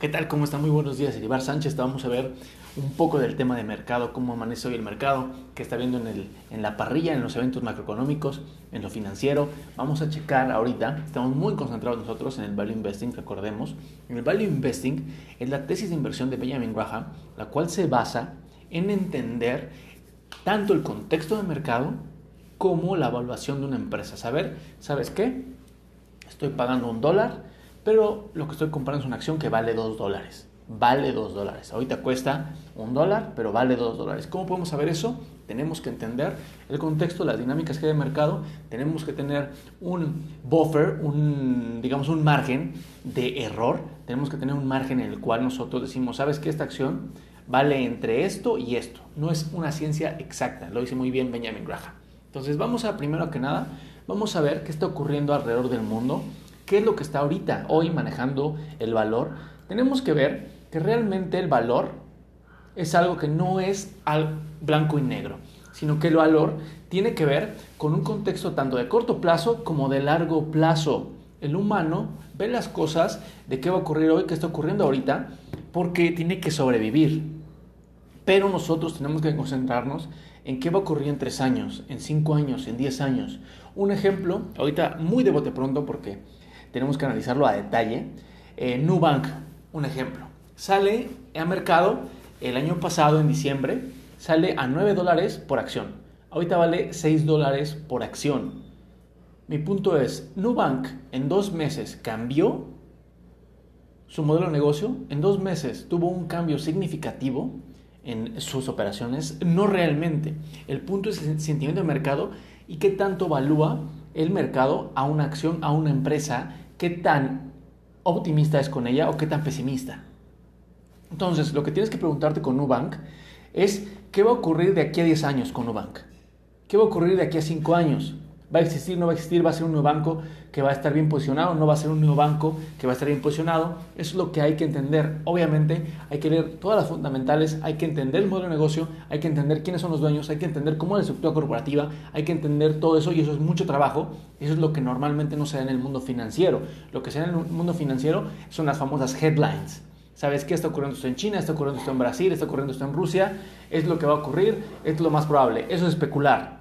¿Qué tal? ¿Cómo están? Muy buenos días, Iribar Sánchez. Vamos a ver un poco del tema de mercado, cómo amanece hoy el mercado, qué está viendo en, el, en la parrilla, en los eventos macroeconómicos, en lo financiero. Vamos a checar ahorita, estamos muy concentrados nosotros en el Value Investing, recordemos. En el Value Investing es la tesis de inversión de Benjamin Graham, la cual se basa en entender tanto el contexto de mercado como la evaluación de una empresa. Saber, ¿sabes qué? Estoy pagando un dólar pero lo que estoy comprando es una acción que vale 2 dólares. Vale 2 dólares. Ahorita cuesta un dólar, pero vale 2 dólares. ¿Cómo podemos saber eso? Tenemos que entender el contexto, las dinámicas que hay de mercado. Tenemos que tener un buffer, un, digamos, un margen de error. Tenemos que tener un margen en el cual nosotros decimos, ¿sabes qué? Esta acción vale entre esto y esto. No es una ciencia exacta. Lo dice muy bien Benjamin Graham. Entonces vamos a, primero que nada, vamos a ver qué está ocurriendo alrededor del mundo qué es lo que está ahorita, hoy manejando el valor, tenemos que ver que realmente el valor es algo que no es al blanco y negro, sino que el valor tiene que ver con un contexto tanto de corto plazo como de largo plazo. El humano ve las cosas de qué va a ocurrir hoy, qué está ocurriendo ahorita, porque tiene que sobrevivir. Pero nosotros tenemos que concentrarnos en qué va a ocurrir en tres años, en cinco años, en diez años. Un ejemplo, ahorita muy de bote pronto porque tenemos que analizarlo a detalle. Eh, Nubank, un ejemplo, sale a mercado el año pasado, en diciembre, sale a 9 dólares por acción. Ahorita vale 6 dólares por acción. Mi punto es, Nubank en dos meses cambió su modelo de negocio, en dos meses tuvo un cambio significativo en sus operaciones, no realmente. El punto es el sentimiento de mercado y qué tanto evalúa el mercado a una acción, a una empresa, qué tan optimista es con ella o qué tan pesimista. Entonces, lo que tienes que preguntarte con Nubank es qué va a ocurrir de aquí a 10 años con Nubank. ¿Qué va a ocurrir de aquí a 5 años? ¿Va a existir, no va a existir? ¿Va a ser un nuevo banco que va a estar bien posicionado? ¿No va a ser un nuevo banco que va a estar bien posicionado? Eso es lo que hay que entender. Obviamente hay que leer todas las fundamentales, hay que entender el modelo de negocio, hay que entender quiénes son los dueños, hay que entender cómo es la estructura corporativa, hay que entender todo eso y eso es mucho trabajo. Eso es lo que normalmente no se da en el mundo financiero. Lo que se da en el mundo financiero son las famosas headlines. ¿Sabes qué está ocurriendo esto en China? ¿Está ocurriendo esto en Brasil? ¿Está ocurriendo esto en Rusia? Es lo que va a ocurrir, es lo más probable. Eso es especular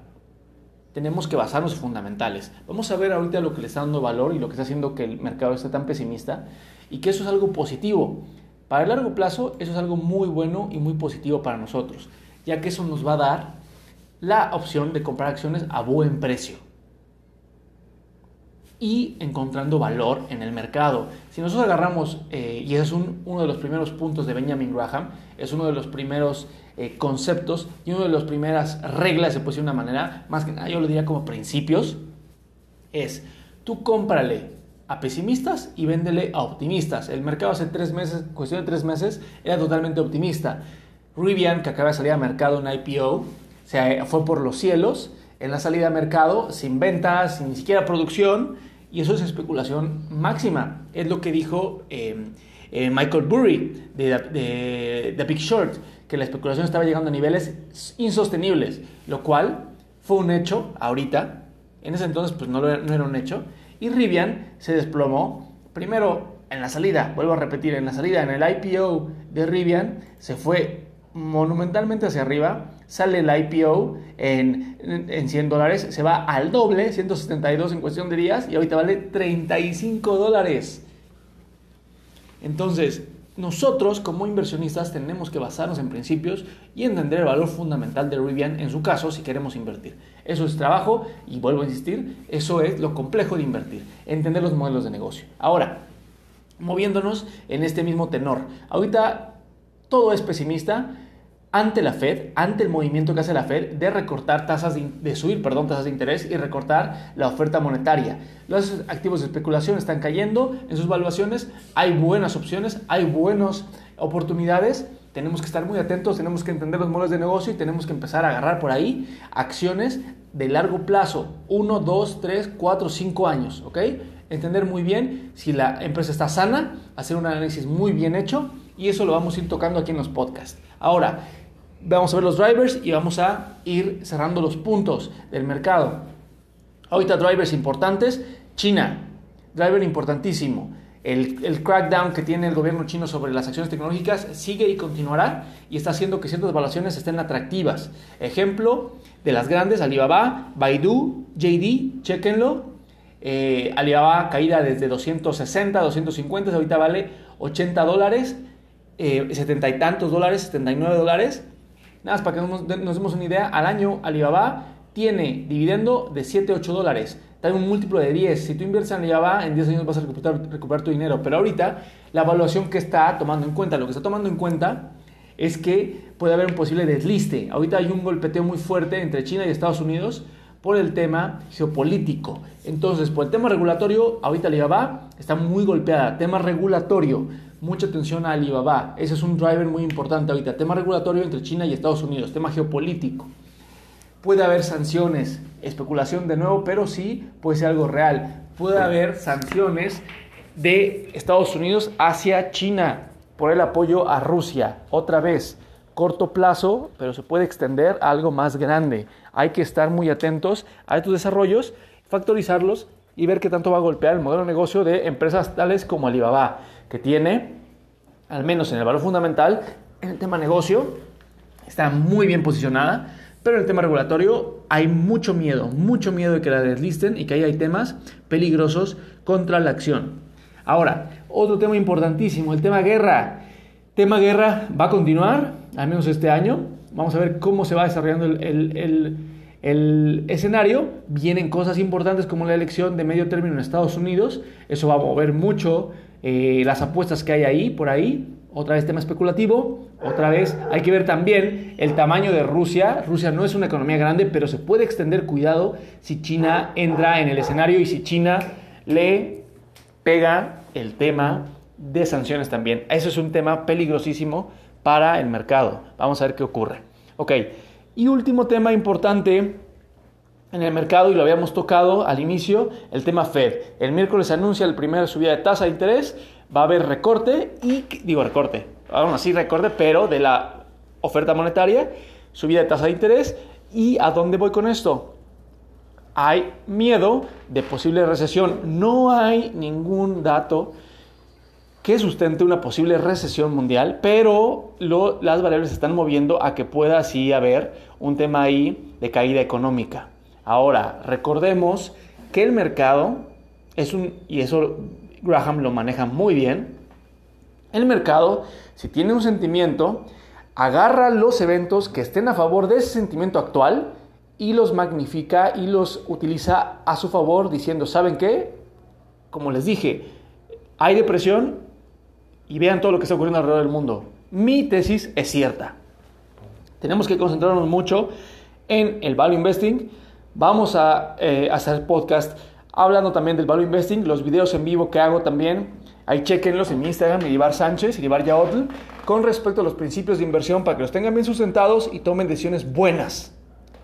tenemos que basarnos en fundamentales. Vamos a ver ahorita lo que le está dando valor y lo que está haciendo que el mercado esté tan pesimista y que eso es algo positivo. Para el largo plazo eso es algo muy bueno y muy positivo para nosotros, ya que eso nos va a dar la opción de comprar acciones a buen precio y encontrando valor en el mercado. Si nosotros agarramos, eh, y es uno de los primeros puntos de Benjamin Graham, es uno de los primeros eh, conceptos y una de las primeras reglas, se puede decir de una manera, más que nada yo lo diría como principios, es tú cómprale a pesimistas y véndele a optimistas. El mercado hace tres meses, cuestión de tres meses, era totalmente optimista. Rivian, que acaba de salir al mercado en IPO, se fue por los cielos en la salida al mercado, sin ventas, sin ni siquiera producción, y eso es especulación máxima. Es lo que dijo eh, eh, Michael Burry de, The Big Short, que la especulación estaba llegando a niveles insostenibles, lo cual fue un hecho ahorita. En ese entonces pues no, no era un hecho. Y Rivian se desplomó. Primero en la salida, vuelvo a repetir, en la salida, en el IPO de Rivian, se fue monumentalmente hacia arriba, sale el IPO en, en 100 dólares, se va al doble, 172 en cuestión de días, y ahorita vale 35 dólares. Entonces, nosotros como inversionistas tenemos que basarnos en principios y entender el valor fundamental de Rivian en su caso si queremos invertir. Eso es trabajo y vuelvo a insistir, eso es lo complejo de invertir, entender los modelos de negocio. Ahora, moviéndonos en este mismo tenor, ahorita todo es pesimista ante la Fed, ante el movimiento que hace la Fed de recortar tasas de, subir, perdón, tasas de interés y recortar la oferta monetaria. Los activos de especulación están cayendo en sus valuaciones, hay buenas opciones, hay buenas oportunidades. Tenemos que estar muy atentos, tenemos que entender los modelos de negocio y tenemos que empezar a agarrar por ahí acciones de largo plazo, 1, 2, 3, 4, 5 años, ¿ok? Entender muy bien si la empresa está sana, hacer un análisis muy bien hecho y eso lo vamos a ir tocando aquí en los podcasts. Ahora, vamos a ver los drivers y vamos a ir cerrando los puntos del mercado. Ahorita drivers importantes, China, driver importantísimo. el, crackdown que tiene el gobierno chino sobre las acciones tecnológicas sigue y continuará y está haciendo que ciertas evaluaciones estén atractivas. Ejemplo de las grandes, Alibaba, Baidu, JD, chequenlo. Eh, Alibaba caída desde 260, 250, ahorita vale 80 dólares, eh, 70 y tantos dólares, 79 dólares. Nada más para que nos, demos una idea, al año Alibaba tiene dividendo de 7, 8 dólares da un múltiplo de 10. Si tú inviertes en Alibaba, en 10 años vas a recuperar, recuperar tu dinero. Pero ahorita, la evaluación que está tomando en cuenta, lo que está tomando en cuenta es que puede haber un posible desliste. Ahorita hay un golpeteo muy fuerte entre China y Estados Unidos por el tema geopolítico. Entonces, por el tema regulatorio, ahorita Alibaba está muy golpeada. Tema regulatorio, mucha atención a Alibaba. Ese es un driver muy importante ahorita. Tema regulatorio entre China y Estados Unidos. Tema geopolítico. Puede haber sanciones, especulación de nuevo, pero sí puede ser algo real. Puede haber sanciones de Estados Unidos hacia China por el apoyo a Rusia. Otra vez, corto plazo, pero se puede extender a algo más grande. Hay que estar muy atentos a estos desarrollos, factorizarlos y ver qué tanto va a golpear el modelo de negocio de empresas tales como Alibaba, que tiene, al menos en el valor fundamental, en el tema negocio, está muy bien posicionada pero en el tema regulatorio hay mucho miedo, mucho miedo de que la deslisten y que ahí hay temas peligrosos contra la acción. Ahora, otro tema importantísimo, el tema guerra. Tema guerra va a continuar, al menos este año. Vamos a ver cómo se va desarrollando el, escenario. Vienen cosas importantes como la elección de medio término en Estados Unidos. Eso va a mover mucho eh, las apuestas que hay ahí, por ahí. Otra vez tema especulativo. Otra vez hay que ver también el tamaño de Rusia. Rusia no es una economía grande, pero se puede extender cuidado si China entra en el escenario y si China le pega el tema de sanciones también. Eso es un tema peligrosísimo para el mercado. Vamos a ver qué ocurre. Ok, y último tema importante en el mercado, y lo habíamos tocado al inicio, el tema Fed. El miércoles anuncia el primer subida de tasa de interés va a haber recorte y, digo recorte, aún así recorte, pero de la oferta monetaria, subida de tasa de interés. ¿Y a dónde voy con esto? Hay miedo de posible recesión. No hay ningún dato que sustente una posible recesión mundial, pero las variables se están moviendo a que pueda así haber un tema ahí de caída económica. Ahora, recordemos que el mercado es un, y eso Graham lo maneja muy bien. El mercado, si tiene un sentimiento, agarra los eventos que estén a favor de ese sentimiento actual y los magnifica y los utiliza a su favor diciendo, ¿saben qué? Como les dije, hay depresión y vean todo lo que está ocurriendo alrededor del mundo. Mi tesis es cierta. Tenemos que concentrarnos mucho en el value investing. Vamos a eh, hacer podcast hablando también del value investing, los videos en vivo que hago también, ahí chequenlos en mi Instagram, Iribar Sánchez, Iribar Yaotl, con respecto a los principios de inversión para que los tengan bien sustentados y tomen decisiones buenas,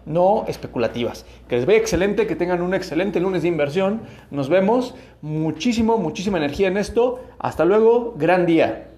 no especulativas. Que les vea excelente, que tengan un excelente lunes de inversión. Nos vemos, muchísimo, muchísima energía en esto. Hasta luego, gran día.